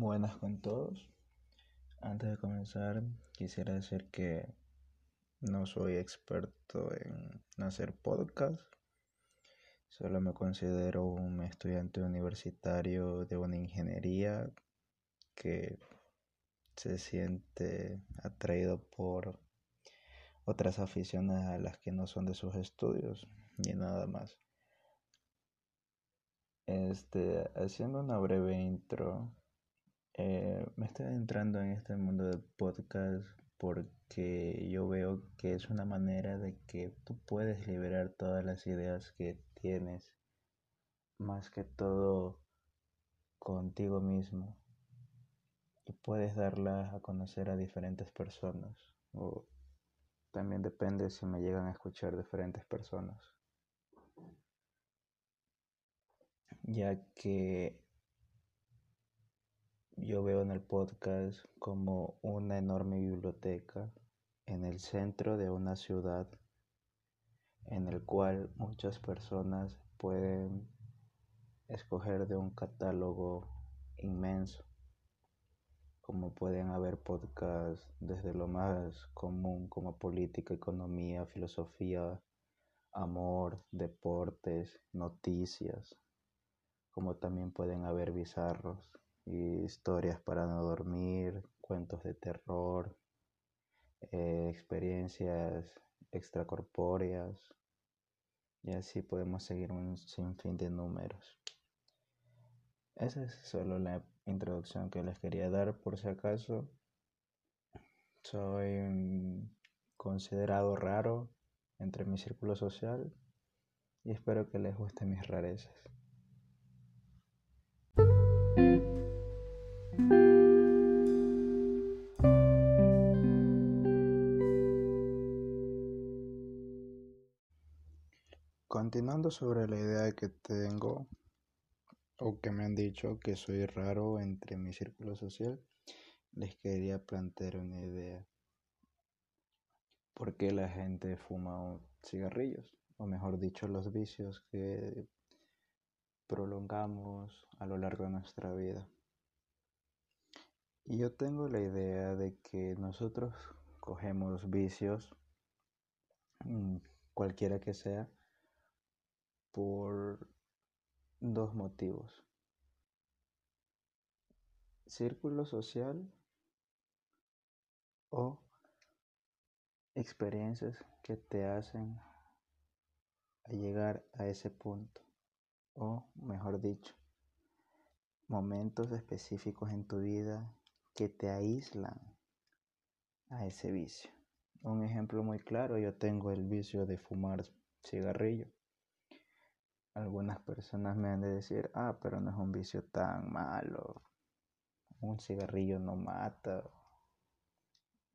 Buenas con todos. Antes de comenzar, quisiera decir que no soy experto en hacer podcast. Solo me considero un estudiante universitario de una ingeniería que se siente atraído por otras aficiones a las que no son de sus estudios y nada más. Este, haciendo una breve intro, eh, me estoy entrando en este mundo del podcast porque yo veo que es una manera de que tú puedes liberar todas las ideas que tienes, más que todo contigo mismo, y puedes darlas a conocer a diferentes personas, o también depende si me llegan a escuchar diferentes personas, ya que yo veo en el podcast como una enorme biblioteca en el centro de una ciudad en el cual muchas personas pueden escoger de un catálogo inmenso como pueden haber podcasts desde lo más común como política, economía, filosofía, amor, deportes, noticias, como también pueden haber bizarros historias para no dormir, cuentos de terror, eh, experiencias extracorpóreas y así podemos seguir un sinfín de números. Esa es solo la introducción que les quería dar por si acaso. Soy considerado raro entre mi círculo social y espero que les gusten mis rarezas. Continuando sobre la idea que tengo o que me han dicho que soy raro entre mi círculo social, les quería plantear una idea. ¿Por qué la gente fuma cigarrillos? O mejor dicho, los vicios que prolongamos a lo largo de nuestra vida. Y yo tengo la idea de que nosotros cogemos vicios, mm, cualquiera que sea, por dos motivos. Círculo social o experiencias que te hacen llegar a ese punto. O mejor dicho, momentos específicos en tu vida que te aíslan a ese vicio. Un ejemplo muy claro, yo tengo el vicio de fumar cigarrillo algunas personas me han de decir, ah, pero no es un vicio tan malo. Un cigarrillo no mata.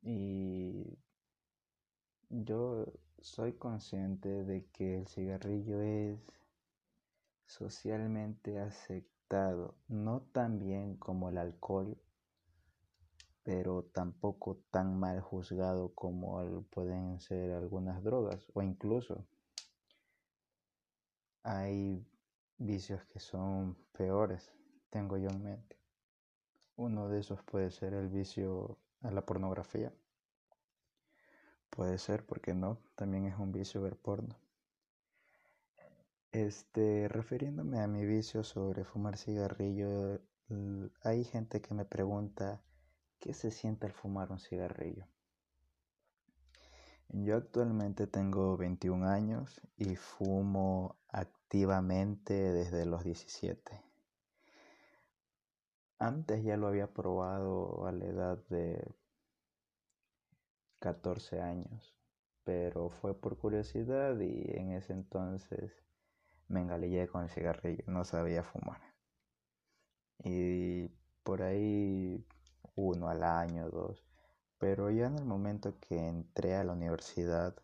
Y yo soy consciente de que el cigarrillo es socialmente aceptado, no tan bien como el alcohol, pero tampoco tan mal juzgado como pueden ser algunas drogas o incluso hay vicios que son peores, tengo yo en mente. Uno de esos puede ser el vicio a la pornografía. Puede ser, porque no, también es un vicio ver porno. Este, refiriéndome a mi vicio sobre fumar cigarrillo, hay gente que me pregunta qué se siente al fumar un cigarrillo. Yo actualmente tengo 21 años y fumo activamente desde los 17. Antes ya lo había probado a la edad de 14 años, pero fue por curiosidad y en ese entonces me engalillé con el cigarrillo, no sabía fumar. Y por ahí uno al año, dos. Pero ya en el momento que entré a la universidad,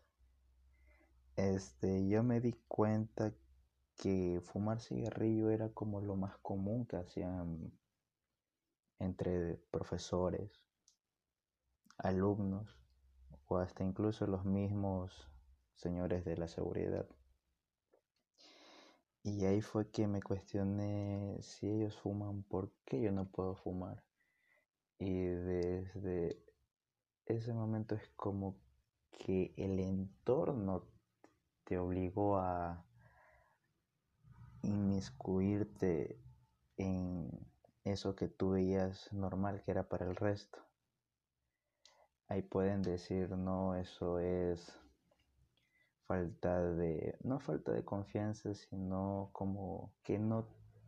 este, yo me di cuenta que fumar cigarrillo era como lo más común que hacían entre profesores, alumnos o hasta incluso los mismos señores de la seguridad. Y ahí fue que me cuestioné si ellos fuman, ¿por qué yo no puedo fumar? Y desde ese momento es como que el entorno te obligó a inmiscuirte en eso que tú veías normal que era para el resto. Ahí pueden decir, no, eso es falta de, no falta de confianza, sino como que no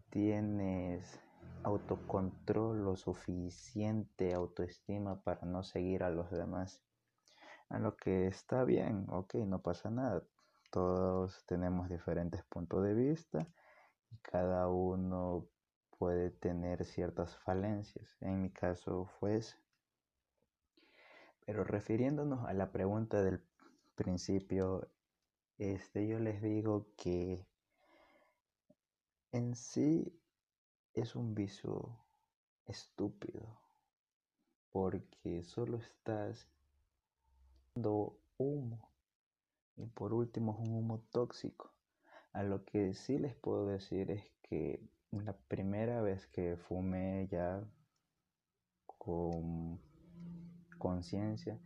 tienes autocontrol lo suficiente, autoestima para no seguir a los demás. A lo que está bien, ok, no pasa nada. Todos tenemos diferentes puntos de vista y cada uno puede tener ciertas falencias. En mi caso fue ese. Pero refiriéndonos a la pregunta del principio, este, yo les digo que en sí es un vicio estúpido porque solo estás dando humo y por último es un humo tóxico. A lo que sí les puedo decir es que la primera vez que fumé ya con conciencia,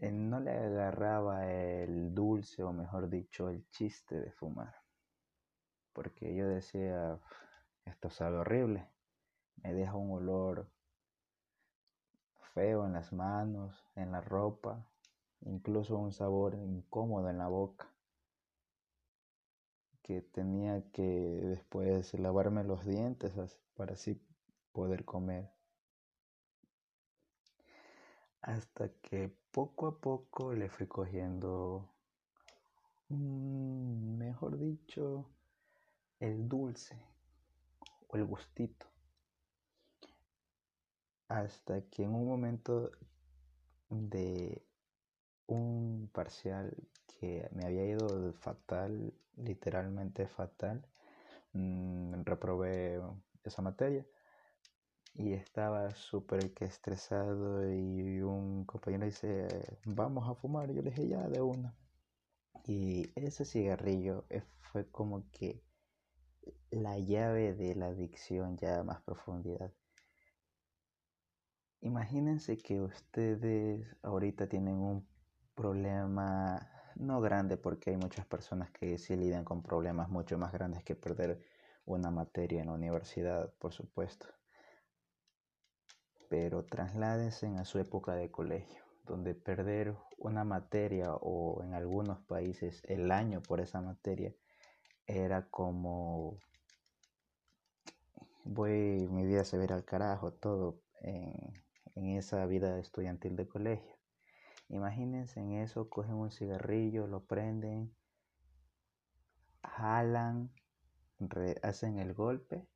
eh, no le agarraba el dulce o mejor dicho el chiste de fumar. Porque yo decía, esto sabe horrible, me deja un olor feo en las manos, en la ropa, incluso un sabor incómodo en la boca que tenía que después lavarme los dientes para así poder comer. Hasta que poco a poco le fui cogiendo, mejor dicho, el dulce o el gustito. Hasta que en un momento de un parcial que me había ido fatal, literalmente fatal, mm, reprobé esa materia y estaba súper que estresado y un compañero dice, vamos a fumar, yo le dije ya de una. Y ese cigarrillo fue como que la llave de la adicción ya a más profundidad. Imagínense que ustedes ahorita tienen un problema no grande porque hay muchas personas que sí lidian con problemas mucho más grandes que perder una materia en la universidad, por supuesto pero trasládense a su época de colegio, donde perder una materia o en algunos países el año por esa materia era como voy, mi vida se verá al carajo, todo en, en esa vida estudiantil de colegio. Imagínense en eso, cogen un cigarrillo, lo prenden, jalan, hacen el golpe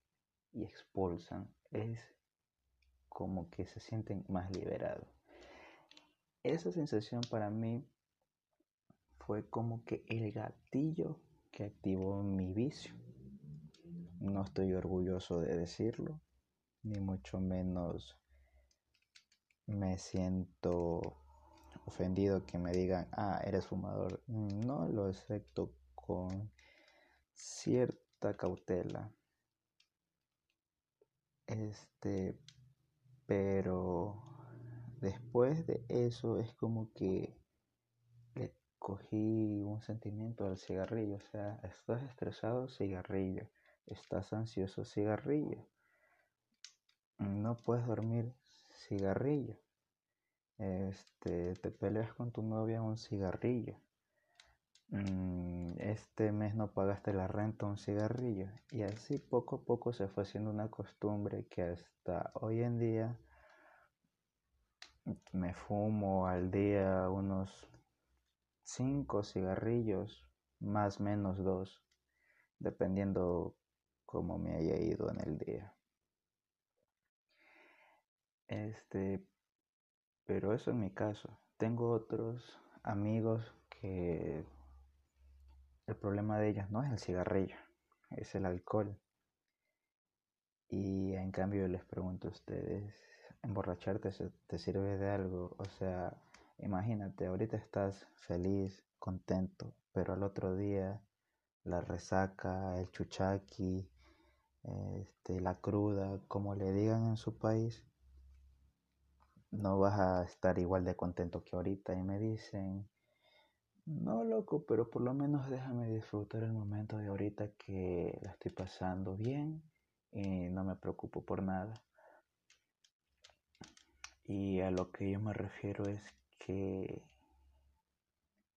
y expulsan. Es como que se sienten más liberados. Esa sensación para mí fue como que el gatillo que activó mi vicio. No estoy orgulloso de decirlo, ni mucho menos me siento ofendido que me digan, ah, eres fumador. No lo acepto con cierta cautela. Este, pero después de eso es como que le cogí un sentimiento al cigarrillo. O sea, estás estresado, cigarrillo. Estás ansioso, cigarrillo. No puedes dormir, cigarrillo. Este, te peleas con tu novia, un cigarrillo. Mm, este mes no pagaste la renta, un cigarrillo. Y así poco a poco se fue haciendo una costumbre que hasta hoy en día me fumo al día unos cinco cigarrillos, más menos dos, dependiendo cómo me haya ido en el día. Este, pero eso en mi caso. Tengo otros amigos que el problema de ellos no es el cigarrillo, es el alcohol. Y en cambio les pregunto a ustedes, ¿emborracharte te sirve de algo? O sea, imagínate, ahorita estás feliz, contento, pero al otro día la resaca, el chuchaqui, este, la cruda, como le digan en su país, no vas a estar igual de contento que ahorita y me dicen, no loco, pero por lo menos déjame disfrutar el momento de ahorita que la estoy pasando bien y no me preocupo por nada. Y a lo que yo me refiero es que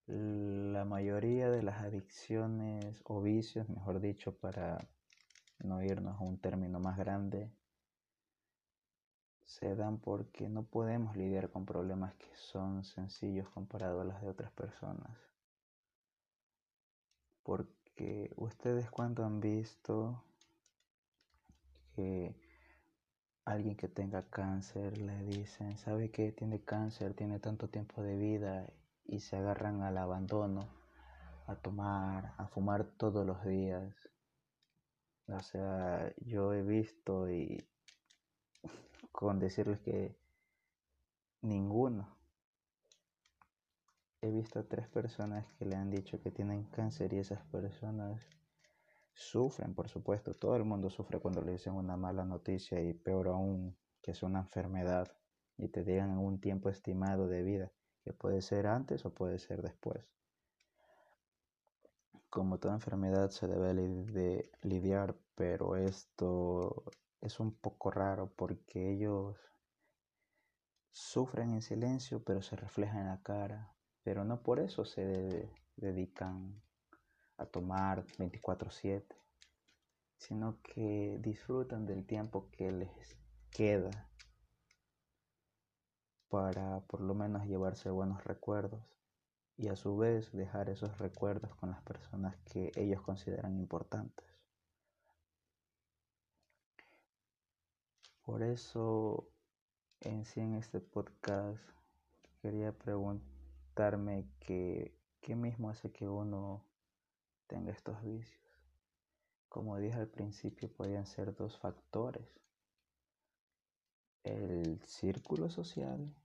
la mayoría de las adicciones o vicios, mejor dicho, para no irnos a un término más grande, se dan porque no podemos lidiar con problemas que son sencillos comparados a los de otras personas. Porque ustedes cuando han visto que alguien que tenga cáncer le dicen, sabe que tiene cáncer, tiene tanto tiempo de vida y se agarran al abandono, a tomar, a fumar todos los días. O sea, yo he visto y con decirles que ninguno. He visto a tres personas que le han dicho que tienen cáncer y esas personas sufren, por supuesto. Todo el mundo sufre cuando le dicen una mala noticia y peor aún que es una enfermedad y te digan un tiempo estimado de vida, que puede ser antes o puede ser después. Como toda enfermedad se debe de lidiar, pero esto es un poco raro porque ellos sufren en silencio, pero se refleja en la cara, pero no por eso se dedican a tomar 24/7, sino que disfrutan del tiempo que les queda para por lo menos llevarse buenos recuerdos y a su vez dejar esos recuerdos con las personas que ellos consideran importantes. Por eso, en sí, en este podcast, quería preguntarme qué, qué mismo hace que uno tenga estos vicios. Como dije al principio, podían ser dos factores. El círculo social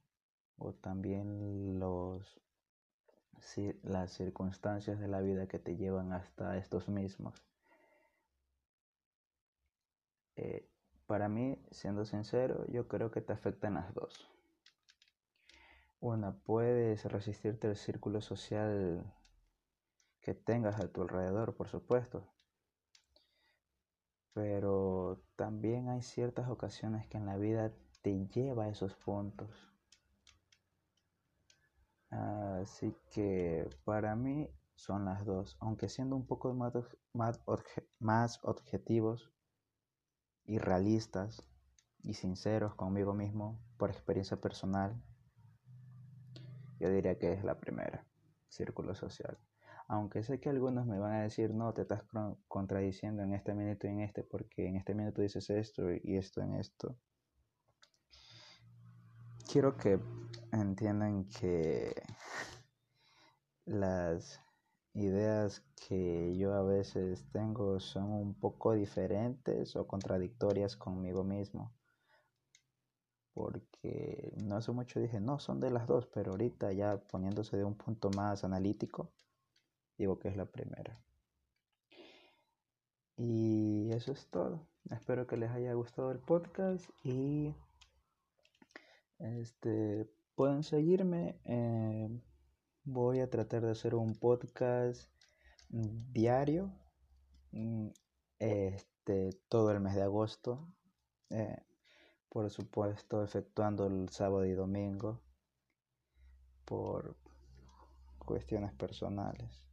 o también los, las circunstancias de la vida que te llevan hasta estos mismos. Eh, para mí, siendo sincero, yo creo que te afectan las dos. Una, puedes resistirte al círculo social que tengas a tu alrededor, por supuesto. Pero también hay ciertas ocasiones que en la vida te lleva a esos puntos. Así que para mí son las dos, aunque siendo un poco más, más objetivos, y realistas y sinceros conmigo mismo por experiencia personal, yo diría que es la primera, círculo social. Aunque sé que algunos me van a decir, no, te estás contradiciendo en este minuto y en este, porque en este minuto dices esto y esto en esto. Quiero que entiendan que las ideas que yo a veces tengo son un poco diferentes o contradictorias conmigo mismo. Porque no hace mucho dije, no, son de las dos, pero ahorita ya poniéndose de un punto más analítico, digo que es la primera. Y eso es todo. Espero que les haya gustado el podcast y este pueden seguirme. Voy a tratar de hacer un podcast diario mm, este, todo el mes de agosto. Eh, por supuesto, efectuando el sábado y domingo por cuestiones personales.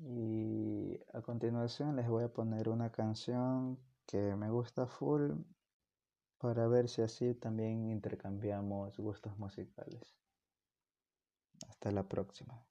Y a continuación les voy a poner una canción que me gusta full para ver si así también intercambiamos gustos musicales. Hasta la próxima.